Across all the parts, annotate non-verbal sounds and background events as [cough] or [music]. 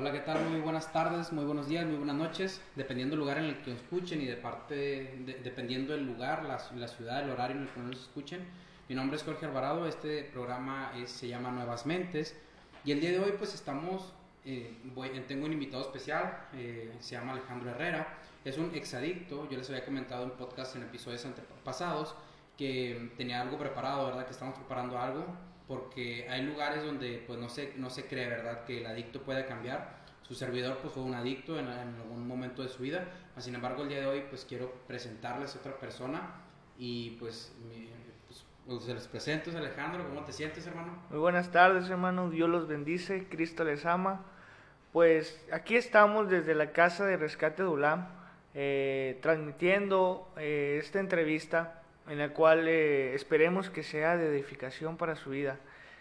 Hola, ¿qué tal? Muy buenas tardes, muy buenos días, muy buenas noches, dependiendo del lugar en el que nos escuchen y de parte, dependiendo del lugar, la, la, ciudad, el horario en el que nos escuchen. Mi nombre es Jorge Alvarado, este programa se llama Nuevas Mentes y el día de hoy pues estamos, eh, tengo un invitado especial, eh, se llama Alejandro Herrera, es un exadicto, yo les había comentado en podcast en episodios pasados que tenía algo preparado, ¿verdad? Que estamos preparando algo porque hay lugares donde pues no se, no se cree, ¿verdad? Que el adicto puede cambiar. Su servidor pues fue un adicto en, algún momento de su vida. Sin embargo, el día de hoy pues quiero presentarles a otra persona y pues, pues, pues, se les presento, es Alejandro. ¿Cómo te sientes, hermano? Muy buenas tardes, hermano. Dios los bendice, Cristo les ama. Pues aquí estamos desde la casa de Rescate de Ulam, eh, transmitiendo eh, esta entrevista en la cual eh, esperemos que sea de edificación para su vida,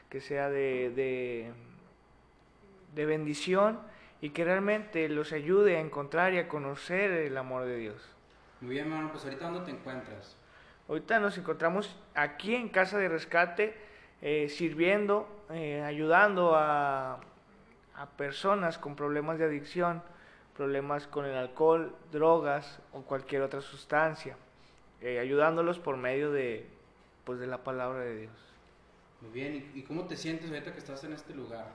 que sea de, de, bendición y que realmente los ayude a encontrar y a conocer el amor de Dios. Muy bien, hermano, pues ahorita dónde te encuentras? Ahorita nos encontramos aquí en Casa de Rescate, eh, sirviendo, eh, ayudando a, a personas con problemas de adicción, problemas con el alcohol, drogas o cualquier otra sustancia. Eh, ayudándolos por medio de, pues, de la palabra de Dios. Muy bien, ¿y cómo te sientes ahorita que estás en este lugar?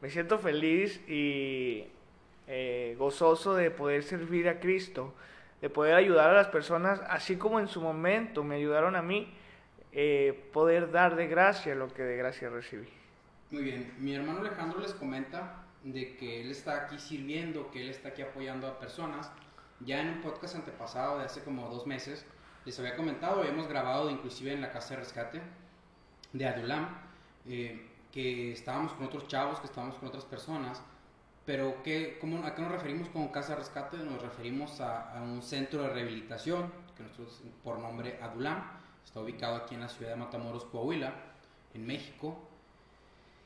Me siento feliz y eh, gozoso de poder servir a Cristo, de poder ayudar a las personas, así como en su momento me ayudaron a mí, eh, poder dar de gracia lo que de gracia recibí. Muy bien, mi hermano Alejandro les comenta de que él está aquí sirviendo, que él está aquí apoyando a personas. Ya en un podcast antepasado de hace como dos meses, les había comentado, habíamos grabado inclusive en la casa de rescate de Adulam, eh, que estábamos con otros chavos, que estábamos con otras personas, pero ¿qué, ¿a qué nos referimos con casa de rescate? Nos referimos a, un centro de rehabilitación, que nosotros por nombre Adulam, está ubicado aquí en la ciudad de Matamoros, Coahuila, en México,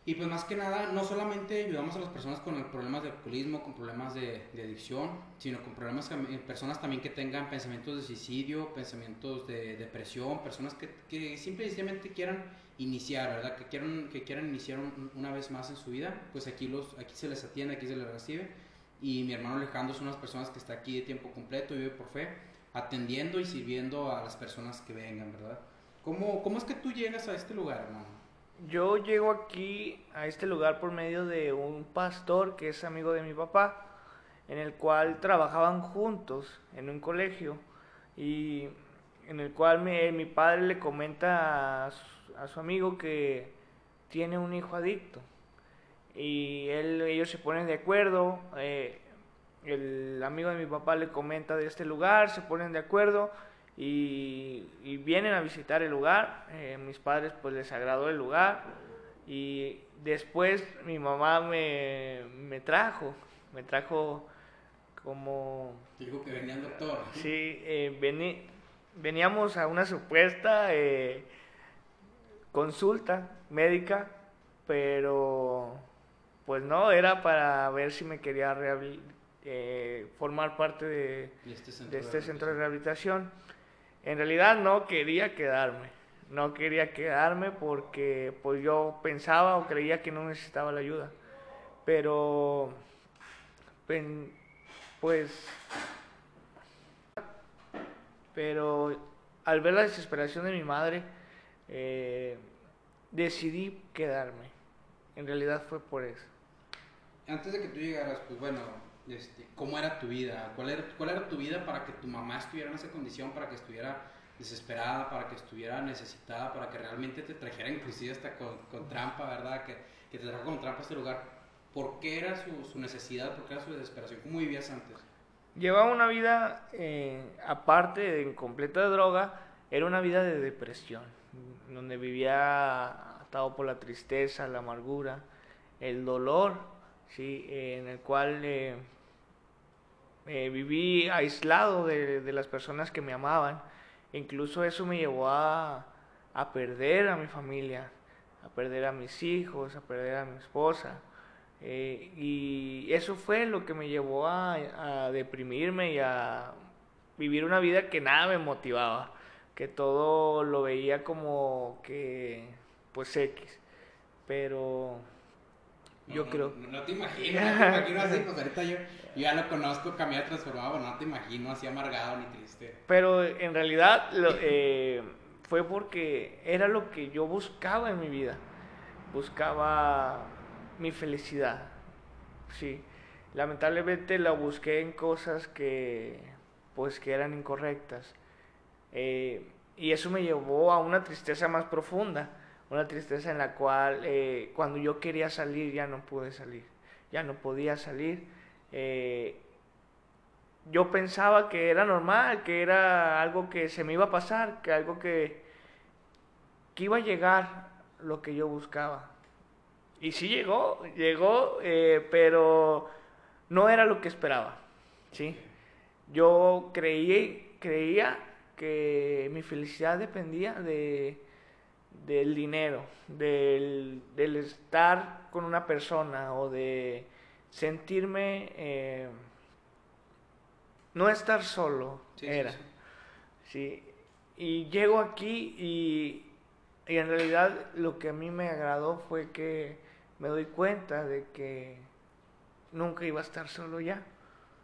y pues más que nada, no solamente ayudamos a las personas con problemas de alcoholismo, con problemas de, adicción, sino con problemas, eh, personas también que tengan pensamientos de suicidio, pensamientos de depresión, personas que, que simplemente quieran iniciar, ¿verdad? Que quieran, que quieran iniciar una vez más en su vida, pues aquí, los, aquí se les atiende, aquí se les recibe. Y mi hermano Alejandro es una de las personas que está aquí de tiempo completo, vive por fe, atendiendo y sirviendo a las personas que vengan, ¿verdad? ¿Cómo, cómo es que tú llegas a este lugar, hermano? Yo llego aquí a este lugar por medio de un pastor que es amigo de mi papá, en el cual trabajaban juntos en un colegio y en el cual mi, padre le comenta a su, amigo que tiene un hijo adicto. Y él, ellos se ponen de acuerdo, eh, el amigo de mi papá le comenta de este lugar, se ponen de acuerdo y, vienen a visitar el lugar. Eh, mis padres pues les agradó el lugar y después mi mamá me, me trajo, me trajo como... Dijo que venía el doctor. Sí, eh, veníamos a una supuesta eh, consulta médica, pero pues no, era para ver si me quería eh, formar parte de, este de este centro de rehabilitación. En realidad no quería quedarme, no quería quedarme porque pues yo pensaba o creía que no necesitaba la ayuda. Pero pues pero al ver la desesperación de mi madre eh, decidí quedarme. En realidad fue por eso. Antes de que tú llegaras, pues bueno, este, cómo era tu vida, ¿Cuál era, cuál era tu vida para que tu mamá estuviera en esa condición, para que estuviera desesperada, para que estuviera necesitada, para que realmente te trajera inclusive hasta con, trampa, ¿verdad? Que, que, te trajo con trampa a este lugar. ¿Por qué era su, necesidad? ¿Por qué era su desesperación? ¿Cómo vivías antes? Llevaba una vida, eh, aparte de completa de droga, era una vida de depresión, donde vivía atado por la tristeza, la amargura, el dolor, ¿sí? en el cual... Eh, eh, viví aislado de, de, las personas que me amaban. Incluso eso me llevó a, a, perder a mi familia, a perder a mis hijos, a perder a mi esposa. Eh, y eso fue lo que me llevó a, a, deprimirme y a vivir una vida que nada me motivaba, que todo lo veía como que, pues X. Pero yo creo. No, no, te imagino, no te imagino así, pues ahorita yo, yo ya lo conozco, cambiado, transformado, no te imagino así amargado ni triste. Pero en realidad lo, eh, fue porque era lo que yo buscaba en mi vida. Buscaba mi felicidad. Sí. Lamentablemente la busqué en cosas que pues que eran incorrectas. Eh, y eso me llevó a una tristeza más profunda, una tristeza en la cual eh, cuando yo quería salir ya no pude salir, ya no podía salir. Eh, yo pensaba que era normal, que era algo que se me iba a pasar, que algo que, que iba a llegar lo que yo buscaba. Y sí llegó, llegó, eh, pero no era lo que esperaba, ¿sí? Yo creí, creía que mi felicidad dependía de, del dinero, del, del estar con una persona o de sentirme, eh, no estar solo, Sí, era. sí. Sí, y llego aquí y, y en realidad lo que a mí me agradó fue que me doy cuenta de que nunca iba a estar solo ya.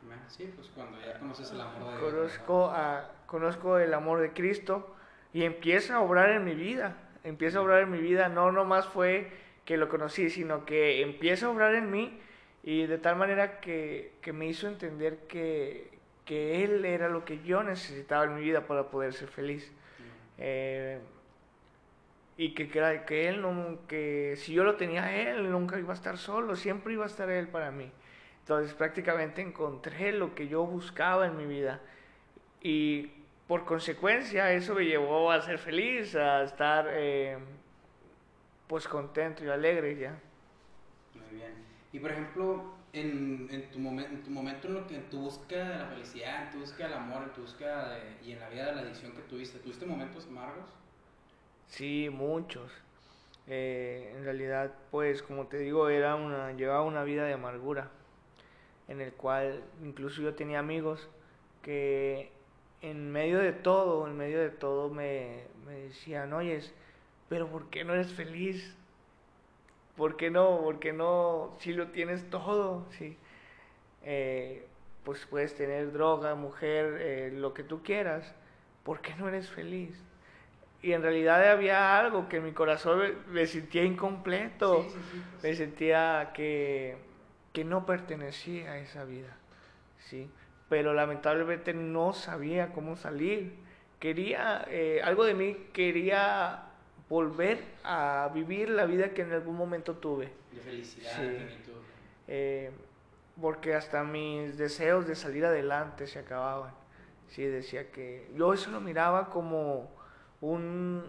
Bueno, Sí, pues cuando ya conoces el amor de Dios. Conozco, a, conozco el amor de Cristo y empieza a obrar en mi vida. Empieza a obrar en mi vida. No nomás fue que lo conocí, sino que empieza a obrar en mí y de tal manera que, que me hizo entender que, que Él era lo que yo necesitaba en mi vida para poder ser feliz. Eh, y que, que, él no, que si yo lo tenía él, nunca iba a estar solo, siempre iba a estar él para mí. Entonces prácticamente encontré lo que yo buscaba en mi vida. Y por consecuencia eso me llevó a ser feliz, a estar eh, pues contento y alegre ya. Muy bien. Y por ejemplo, en, en, tu, momen- en tu momento en, lo que, en tu búsqueda de la felicidad, en tu búsqueda del amor, en tu búsqueda de- y en la vida de la adicción que tuviste, ¿tuviste momentos amargos? Sí, muchos. Eh, en realidad, pues, como te digo, era una, llevaba una vida de amargura, en el cual incluso yo tenía amigos que en medio de todo, en medio de todo me, me decían, oyes, pero ¿por qué no eres feliz? ¿Por qué no? ¿Por qué no? Si lo tienes todo, sí. Eh, pues puedes tener droga, mujer, eh, lo que tú quieras. ¿Por qué no eres feliz? Y en realidad había algo que en mi corazón me, me sentía incompleto. Sí, sí, sí, pues. Me sentía que, que no pertenecía a esa vida. ¿sí? Pero lamentablemente no sabía cómo salir. Quería, eh, algo de mí quería volver a vivir la vida que en algún momento tuve. De felicidad, Sí. Eh, porque hasta mis deseos de salir adelante se acababan. Sí, decía que yo eso lo miraba como un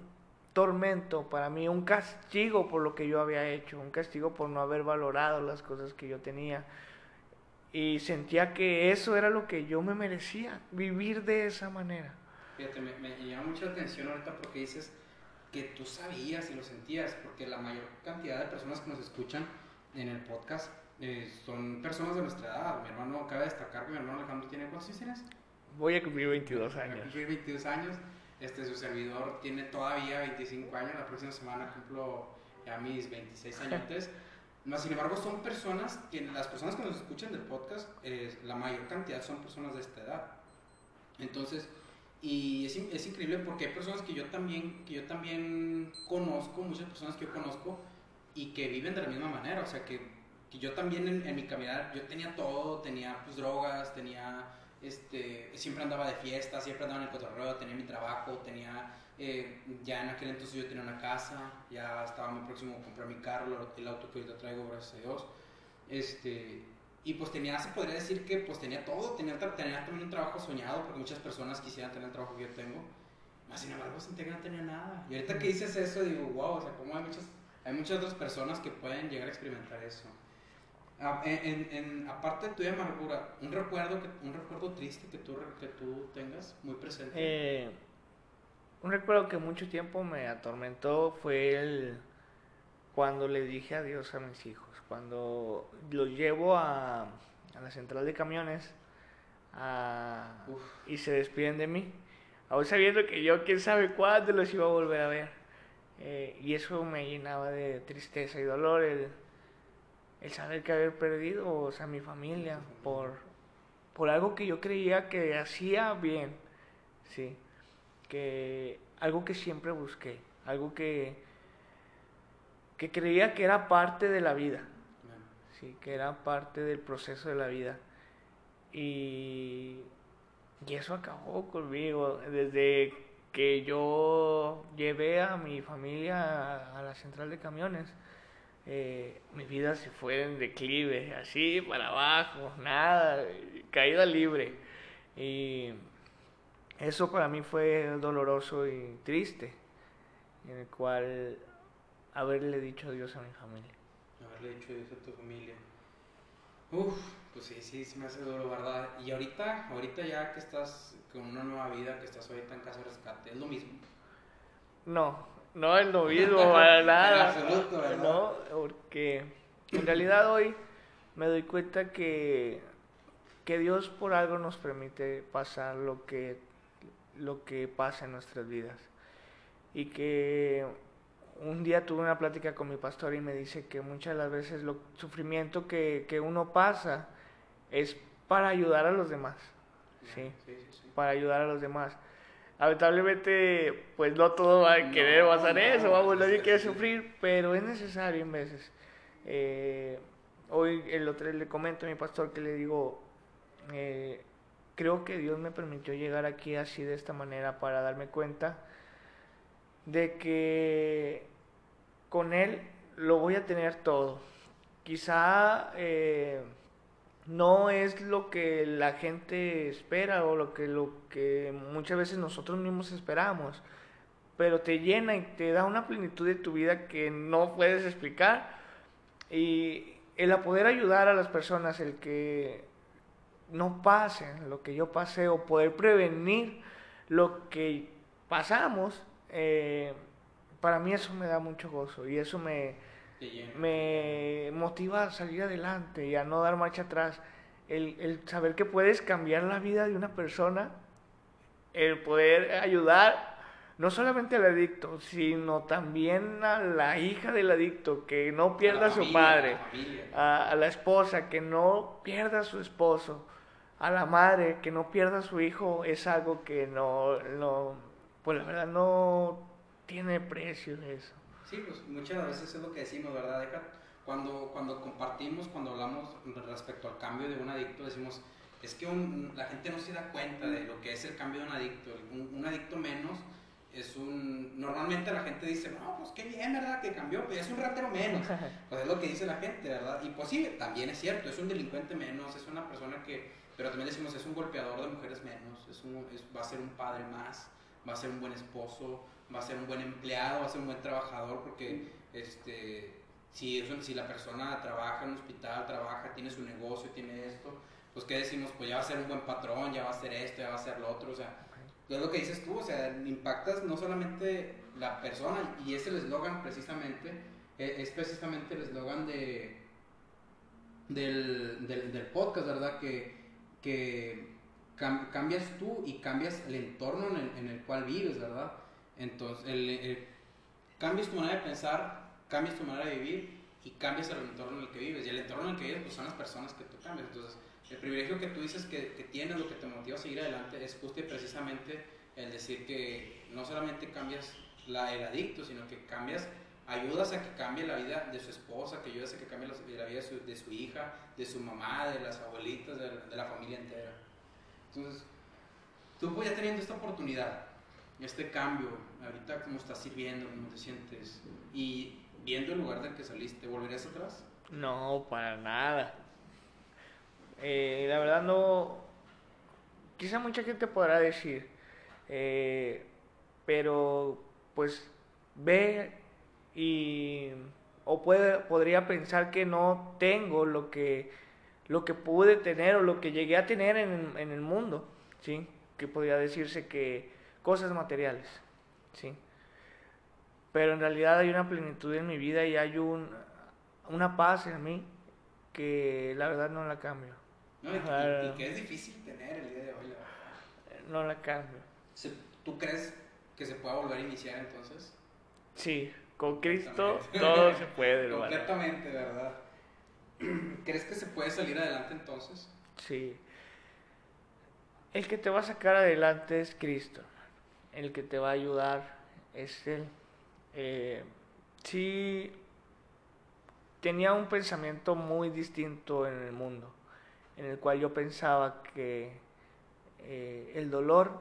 tormento para mí, un castigo por lo que yo había hecho, un castigo por no haber valorado las cosas que yo tenía. Y sentía que eso era lo que yo me merecía, vivir de esa manera. Fíjate, me, me llama mucho la atención ahorita porque dices que tú sabías y lo sentías, porque la mayor cantidad de personas que nos escuchan en el podcast eh, son personas de nuestra edad. Mi hermano, cabe destacar que mi hermano Alejandro tiene, ¿cuántos años tienes? Voy a cumplir 22 Va a años. cumplir 22 años. Este, su servidor tiene todavía 25 años. La próxima semana cumplo ya mis 26 años. [laughs] Más sin embargo, son personas que las personas que nos escuchan del podcast, eh, la mayor cantidad son personas de esta edad. Entonces, y es, es increíble porque hay personas que yo también que yo también conozco, muchas personas que yo conozco y que viven de la misma manera. O sea, que, que yo también en, en mi caminar, yo tenía todo, tenía pues drogas, tenía este, siempre andaba de fiesta, siempre andaba en el cotorreo, tenía mi trabajo, tenía, eh, ya en aquel entonces yo tenía una casa, ya estaba muy próximo a comprar mi carro, el auto que ahorita traigo, gracias a Dios. Este, y pues tenía, se podría decir que pues tenía todo, tenía, tenía también un trabajo soñado, porque muchas personas quisieran tener el trabajo que yo tengo, más sin embargo sentía que no tenía nada. Y ahorita que dices eso, digo, wow, o sea, como hay muchas, hay muchas otras personas que pueden llegar a experimentar eso. En, en- en- aparte de tu amargura, un recuerdo, que, un recuerdo triste que tú, que tú tengas muy presente. Eh, un recuerdo que mucho tiempo me atormentó fue el cuando le dije adiós a mis hijos, cuando los llevo a, a la central de camiones a- y se despiden de mí, aún sabiendo que yo quién sabe cuándo los iba a volver a ver. Eh, y eso me llenaba de tristeza y dolor, el, el saber que haber perdido, o sea, mi familia, por, por algo que yo creía que hacía bien, sí, que algo que siempre busqué, algo que, que creía que era parte de la vida, sí, que era parte del proceso de la vida. Y, y eso acabó conmigo, desde que yo llevé a mi familia a la central de camiones eh, mi vida se fue en declive, así para abajo, nada, caída libre. Y eso para mí fue doloroso y triste, en el cual haberle dicho adiós a mi familia. Haberle dicho adiós a tu familia. Uf, pues sí, sí, sí me hace duro, ¿verdad? Y ahorita, ahorita ya que estás con una nueva vida, que estás ahorita en casa de rescate, ¿es lo mismo? No, no lo mismo [laughs] para nada. No, porque en realidad hoy me doy cuenta que, que Dios por algo nos permite pasar lo que, lo que pasa en nuestras vidas. Y que un día tuve una plática con mi pastor y me dice que muchas de las veces el sufrimiento que, que uno pasa es para ayudar a los demás. ¿sí? Para ayudar a los demás lamentablemente, pues no todo va a querer pasar eso, vamos, nadie quiere sufrir, pero es necesario en veces. Eh, hoy el otro le comento a mi pastor que le digo, eh, creo que Dios me permitió llegar aquí así de esta manera para darme cuenta de que con Él lo voy a tener todo. Quizá... Eh, no es lo que la gente espera o lo que, lo que muchas veces nosotros mismos esperamos, pero te llena y te da una plenitud de tu vida que no puedes explicar. Y el poder ayudar a las personas, el que no pasen lo que yo pasé o poder prevenir lo que pasamos, eh, para mí eso me da mucho gozo y eso me, me motiva a salir adelante y a no dar marcha atrás. El, el, saber que puedes cambiar la vida de una persona, el poder ayudar no solamente al adicto, sino también a la hija del adicto, que no pierda a, su padre, a, la esposa, que no pierda a su esposo, a la madre, que no pierda a su hijo, es algo que no, no pues la verdad no tiene precio eso. Sí, pues muchas veces es lo que decimos, ¿verdad? Deja, cuando, cuando compartimos, cuando hablamos respecto al cambio de un adicto, decimos, es que la gente no se da cuenta de lo que es el cambio de un adicto. Un, adicto menos es un... Normalmente la gente dice, no, pues qué bien, ¿verdad? Que cambió, pero es un ratero menos. [laughs] Pues es lo que dice la gente, ¿verdad? Y pues sí, también es cierto, es un delincuente menos, es una persona que... Pero también decimos, es un golpeador de mujeres menos, es un, va a ser un padre más, va a ser un buen esposo, va a ser un buen empleado, va a ser un buen trabajador, porque este, si, si la persona trabaja en un hospital, trabaja, tiene su negocio, tiene esto, pues qué decimos, pues ya va a ser un buen patrón, ya va a ser esto, ya va a ser lo otro, o sea, es lo que dices tú, o sea, impactas no solamente la persona, y ese el eslogan precisamente, e, es, precisamente el eslogan de, del, del, podcast, ¿verdad? Que, que cambias tú y cambias el entorno en el, en el cual vives, ¿verdad? Entonces, el, cambias tu manera de pensar, cambias tu manera de vivir y cambias el entorno en el que vives. Y el entorno en el que vives pues, son las personas que tú cambias. Entonces, el privilegio que tú dices que, tienes, lo que te motiva a seguir adelante, es justo y precisamente el decir que no solamente cambias la, el adicto, sino que cambias, ayudas a que cambie la vida de su esposa, que ayudas a que cambie la, vida de su, hija, de su mamá, de las abuelitas, de, de la familia entera. Entonces, tú pues ya teniendo esta oportunidad, este cambio, ahorita cómo estás sirviendo, cómo te sientes, y viendo el lugar del que saliste, ¿volverías atrás? No, para nada. Eh, la verdad no, quizá mucha gente podrá decir, eh, pero pues ve y o puede, podría pensar que no tengo lo que lo que pude tener o lo que llegué a tener en, en el mundo, ¿sí? Que podría decirse que cosas materiales, ¿sí? Pero en realidad hay una plenitud en mi vida y hay un, una paz en mí que la verdad no la cambio. No, y, que es difícil tener el día de hoy. No la cambio. ¿Tú crees que se pueda volver a iniciar entonces? Sí, con Cristo todo se puede. Completamente, ¿verdad? [clears throat] ¿Crees que se puede salir adelante entonces? Sí. El que te va a sacar adelante es Cristo. El que te va a ayudar es Él. Eh, sí, tenía un pensamiento muy distinto en el mundo, en el cual yo pensaba que eh, el dolor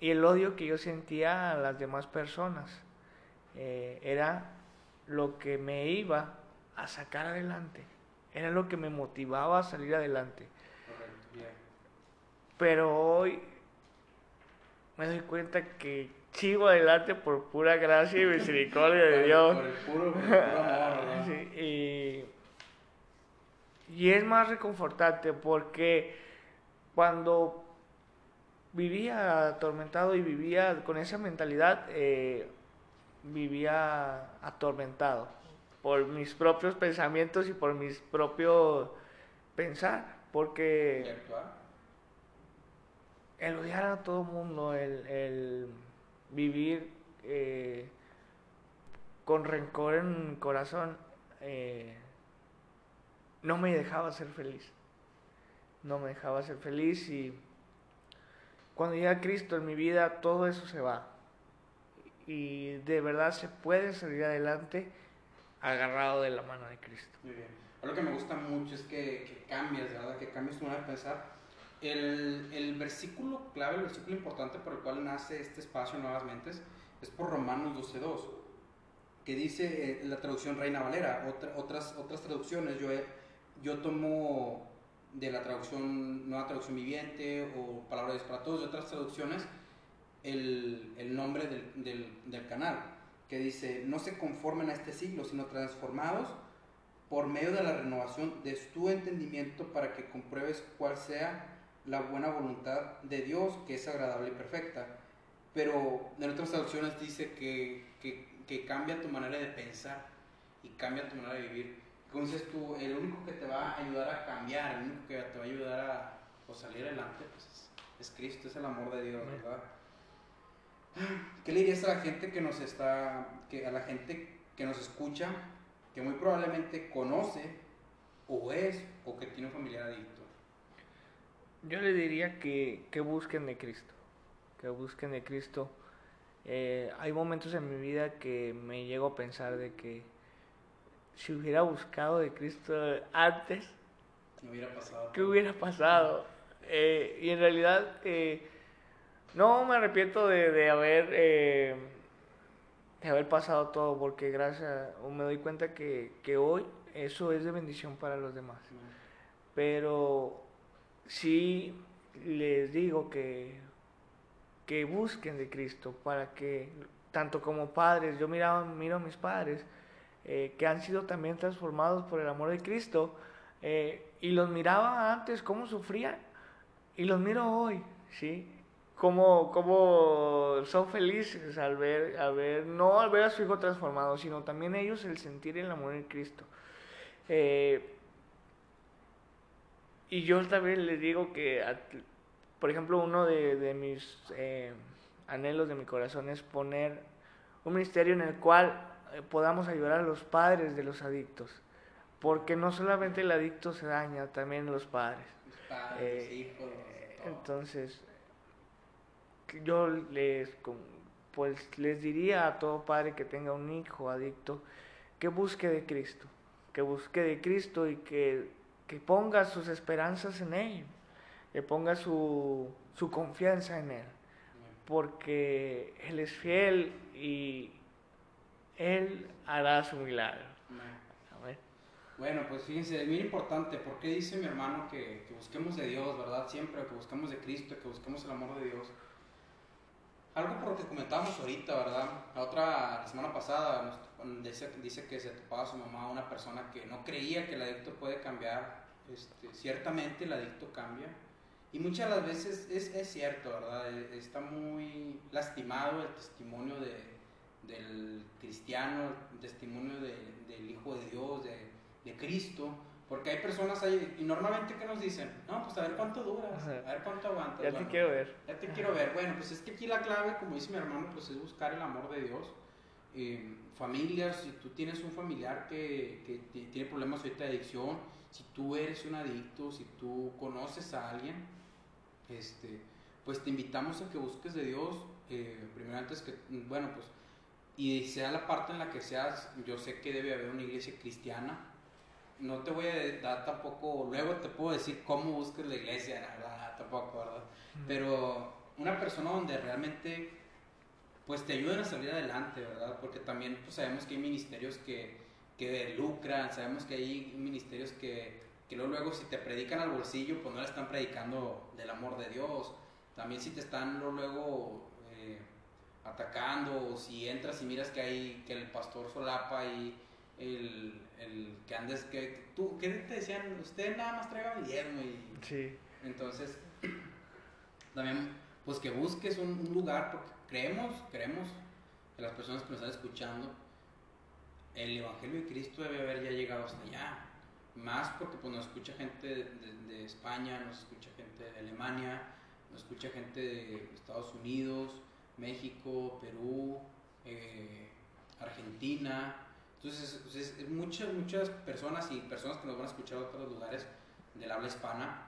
y el odio que yo sentía a las demás personas eh, era lo que me iba a sacar adelante, era lo que me motivaba a salir adelante. Pero hoy me doy cuenta que sigo adelante por pura gracia y misericordia de Dios. Por el puro, por el puro amor, [laughs] y, y es más reconfortante porque cuando vivía atormentado y vivía con esa mentalidad, eh, vivía atormentado por mis propios pensamientos y por mis propios pensar, ¿Y porque actuar? El odiar a todo mundo, el, el vivir eh, con rencor en mi corazón, eh, no me dejaba ser feliz. No me dejaba ser feliz y cuando llega Cristo en mi vida, todo eso se va. Y de verdad se puede salir adelante agarrado de la mano de Cristo. Muy bien. Algo que me gusta mucho es que, que cambias, ¿verdad? Que cambias tu manera de pensar. El, el versículo clave, el versículo importante por el cual nace este espacio Nuevas Mentes, es por Romanos 12.2, que dice eh, la traducción Reina Valera. Otra- otras, otras traducciones, yo, he- yo tomo de la traducción Nueva Traducción Viviente o Palabra de para Todos, de otras traducciones, el, el nombre del, del, del canal, que dice, no se conformen a este siglo, sino transformados por medio de la renovación de tu entendimiento para que compruebes cuál sea la buena voluntad de Dios, que es agradable y perfecta. Pero en otras traducciones dice que, que, que cambia tu manera de pensar y cambia tu manera de vivir. Dices tú, el único que te va a ayudar a cambiar, el único que te va a ayudar a salir adelante, pues es, es Cristo, es el amor de Dios. ¿verdad? ¿Qué le dirías a la gente que nos está, que a la gente que nos escucha, que muy probablemente conoce o es o que tiene un familiar adicto? Yo le diría que, que busquen de Cristo, que busquen de Cristo. Eh, hay momentos en mi vida que me llego a pensar de que si hubiera buscado de Cristo antes, No hubiera pasado. ¿qué hubiera pasado? Eh, y en realidad eh, no me arrepiento de, de haber de haber pasado todo, porque gracias, o me doy cuenta que, que hoy eso es de bendición para los demás. Pero sí les digo que, que busquen de Cristo para que, tanto como padres, yo miraba, miro a mis padres, eh, que han sido también transformados por el amor de Cristo, eh, y los miraba antes cómo sufrían, y los miro hoy, ¿sí? Cómo, cómo son felices al ver, al ver, no al ver a su hijo transformado, sino también ellos el sentir el amor en Cristo. Eh, y yo también les digo que, por ejemplo, uno de, de mis eh, anhelos de mi corazón es poner un ministerio en el cual eh, podamos ayudar a los padres de los adictos. Porque no solamente el adicto se daña, también los padres. Los padres, Eh, los hijos, todo. Entonces, yo les, pues, les diría a todo padre que tenga un hijo adicto que busque de Cristo, que busque de Cristo y que, que ponga sus esperanzas en Él, que ponga su, su confianza en Él, porque Él es fiel y Él hará su milagro. Bueno, pues fíjense, es muy importante, porque dice mi hermano que, que busquemos de Dios, ¿verdad? Siempre, que busquemos de Cristo, que busquemos el amor de Dios. Algo por lo que comentábamos ahorita, ¿verdad? La otra, semana pasada, dice, dice que se topaba su mamá una persona que no creía que el adicto puede cambiar. Este, ciertamente el adicto cambia. Y muchas de las veces es, es cierto, ¿verdad? E- Está muy lastimado el testimonio de, del cristiano, el testimonio de- del Hijo de Dios, de, de Cristo. Porque hay personas ahí, y normalmente que nos dicen, no, pues a ver cuánto duras, Ajá. a ver cuánto aguantas. Ya te Bueno, quiero ver. ya te quiero ver. Bueno, pues es que aquí la clave, como dice mi hermano, pues es buscar el amor de Dios. Eh, familias, si tú tienes un familiar que, que tiene problemas de adicción, si tú eres un adicto, si tú conoces a alguien, este, pues te invitamos a que busques de Dios, eh, primero antes que, bueno, pues, y sea la parte en la que seas, yo sé que debe haber una iglesia cristiana, no te voy a dar tampoco, luego te puedo decir cómo busques la iglesia, nada, tampoco, ¿verdad? Pero una persona donde realmente, pues te ayuden a salir adelante, ¿verdad? Porque también pues, sabemos que hay ministerios que, que lucran, sabemos que hay ministerios que, que luego, si te predican al bolsillo, pues no le están predicando del amor de Dios. También si te están luego eh, atacando, o si entras y miras que hay que el pastor solapa y el, el que andes, que tú, ¿qué te decían? Usted nada más traiga diezmo y... Sí. Entonces, también, pues que busques un, un lugar, porque creemos, creemos que las personas que nos están escuchando, el Evangelio de Cristo debe haber ya llegado hasta allá. Más porque pues, nos escucha gente de, España, nos escucha gente de Alemania, nos escucha gente de Estados Unidos, México, Perú, eh, Argentina. Entonces, es, muchas, muchas personas y personas que nos van a escuchar de otros lugares del habla hispana,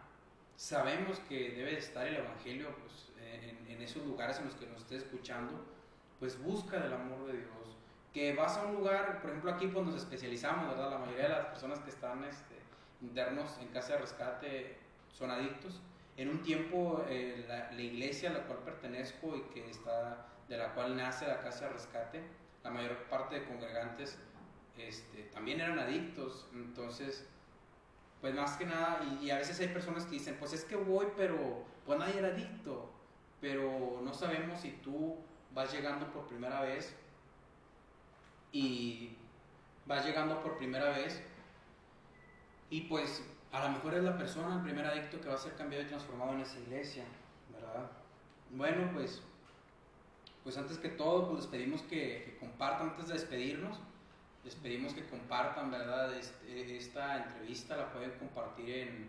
sabemos que debe estar el Evangelio pues, en, en esos lugares en los que nos esté escuchando, pues busca del amor de Dios que vas a un lugar, por ejemplo aquí pues nos especializamos, ¿verdad? La mayoría de las personas que están este, internos en casa de rescate son adictos. En un tiempo eh, la, iglesia a la cual pertenezco y que está, de la cual nace la casa de rescate, la mayor parte de congregantes este, también eran adictos, entonces pues más que nada, y, a veces hay personas que dicen, pues es que voy, pero pues nadie era adicto, pero no sabemos si tú vas llegando por primera vez y vas llegando por primera vez y pues a lo mejor es la persona, el primer adicto que va a ser cambiado y transformado en esa iglesia, ¿verdad? Bueno, pues, pues antes que todo, pues les pedimos que, compartan antes de despedirnos, les pedimos que compartan, ¿verdad? Este, esta entrevista la pueden compartir en,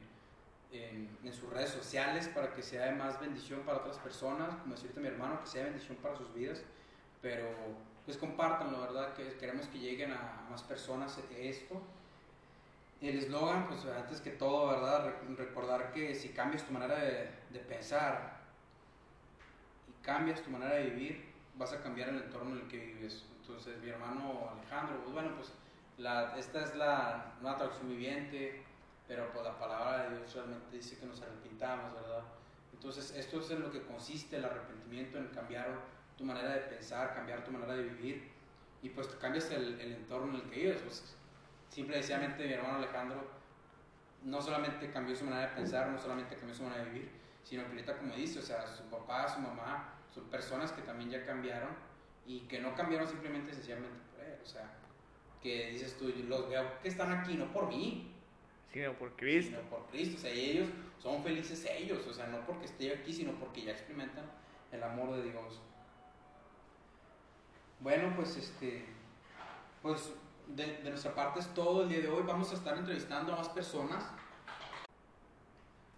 en, sus redes sociales para que sea de más bendición para otras personas, como decirte mi hermano, que sea bendición para sus vidas, pero pues compartanlo, ¿verdad? Que queremos que lleguen a más personas esto. El eslogan, pues antes que todo, ¿verdad? Recordar que si cambias tu manera de, de, pensar y cambias tu manera de vivir, vas a cambiar el entorno en el que vives. Entonces, mi hermano Alejandro, pues bueno, pues la, esta es la nueva traducción viviente, pero pues la palabra de Dios realmente dice que nos arrepintamos, ¿verdad? Entonces, esto es en lo que consiste el arrepentimiento, en cambiar tu manera de pensar, cambiar tu manera de vivir y pues cambias el, el entorno en el que vives. Pues, simple y sencillamente mi hermano Alejandro no solamente cambió su manera de pensar, no solamente cambió su manera de vivir, sino que ahorita como dice, o sea, su papá, su mamá, son personas que también ya cambiaron y que no cambiaron simplemente sencillamente por él, o sea, que dices tú, los veo que están aquí no por mí, sino por Cristo. Sino por Cristo, o sea, ellos son felices ellos, o sea, no porque esté aquí, sino porque ya experimentan el amor de Dios. Bueno, pues este, pues de, nuestra parte es todo el día de hoy. Vamos a estar entrevistando a más personas.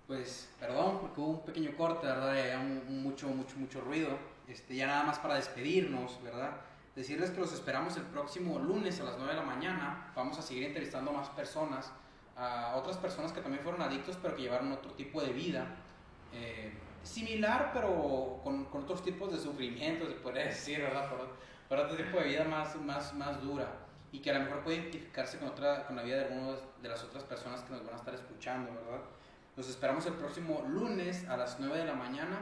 Pues, perdón, porque hubo un pequeño corte, ¿verdad? Había mucho, mucho, mucho ruido. Este, ya nada más para despedirnos, ¿verdad? Decirles que los esperamos el próximo lunes a las 9 de la mañana. Vamos a seguir entrevistando más personas, a otras personas que también fueron adictos, pero que llevaron otro tipo de vida. Eh, similar, pero con, con, otros tipos de sufrimientos, se podría [laughs] decir, ¿verdad? para otro tipo de vida más, más, más dura y que a lo mejor puede identificarse con, otra, con la vida de algunas de las otras personas que nos van a estar escuchando, ¿verdad? Nos esperamos el próximo lunes a las 9 de la mañana,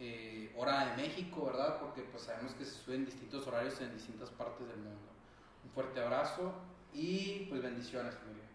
eh, hora de México, ¿verdad? Porque pues sabemos que se suben distintos horarios en distintas partes del mundo. Un fuerte abrazo y pues bendiciones, familia.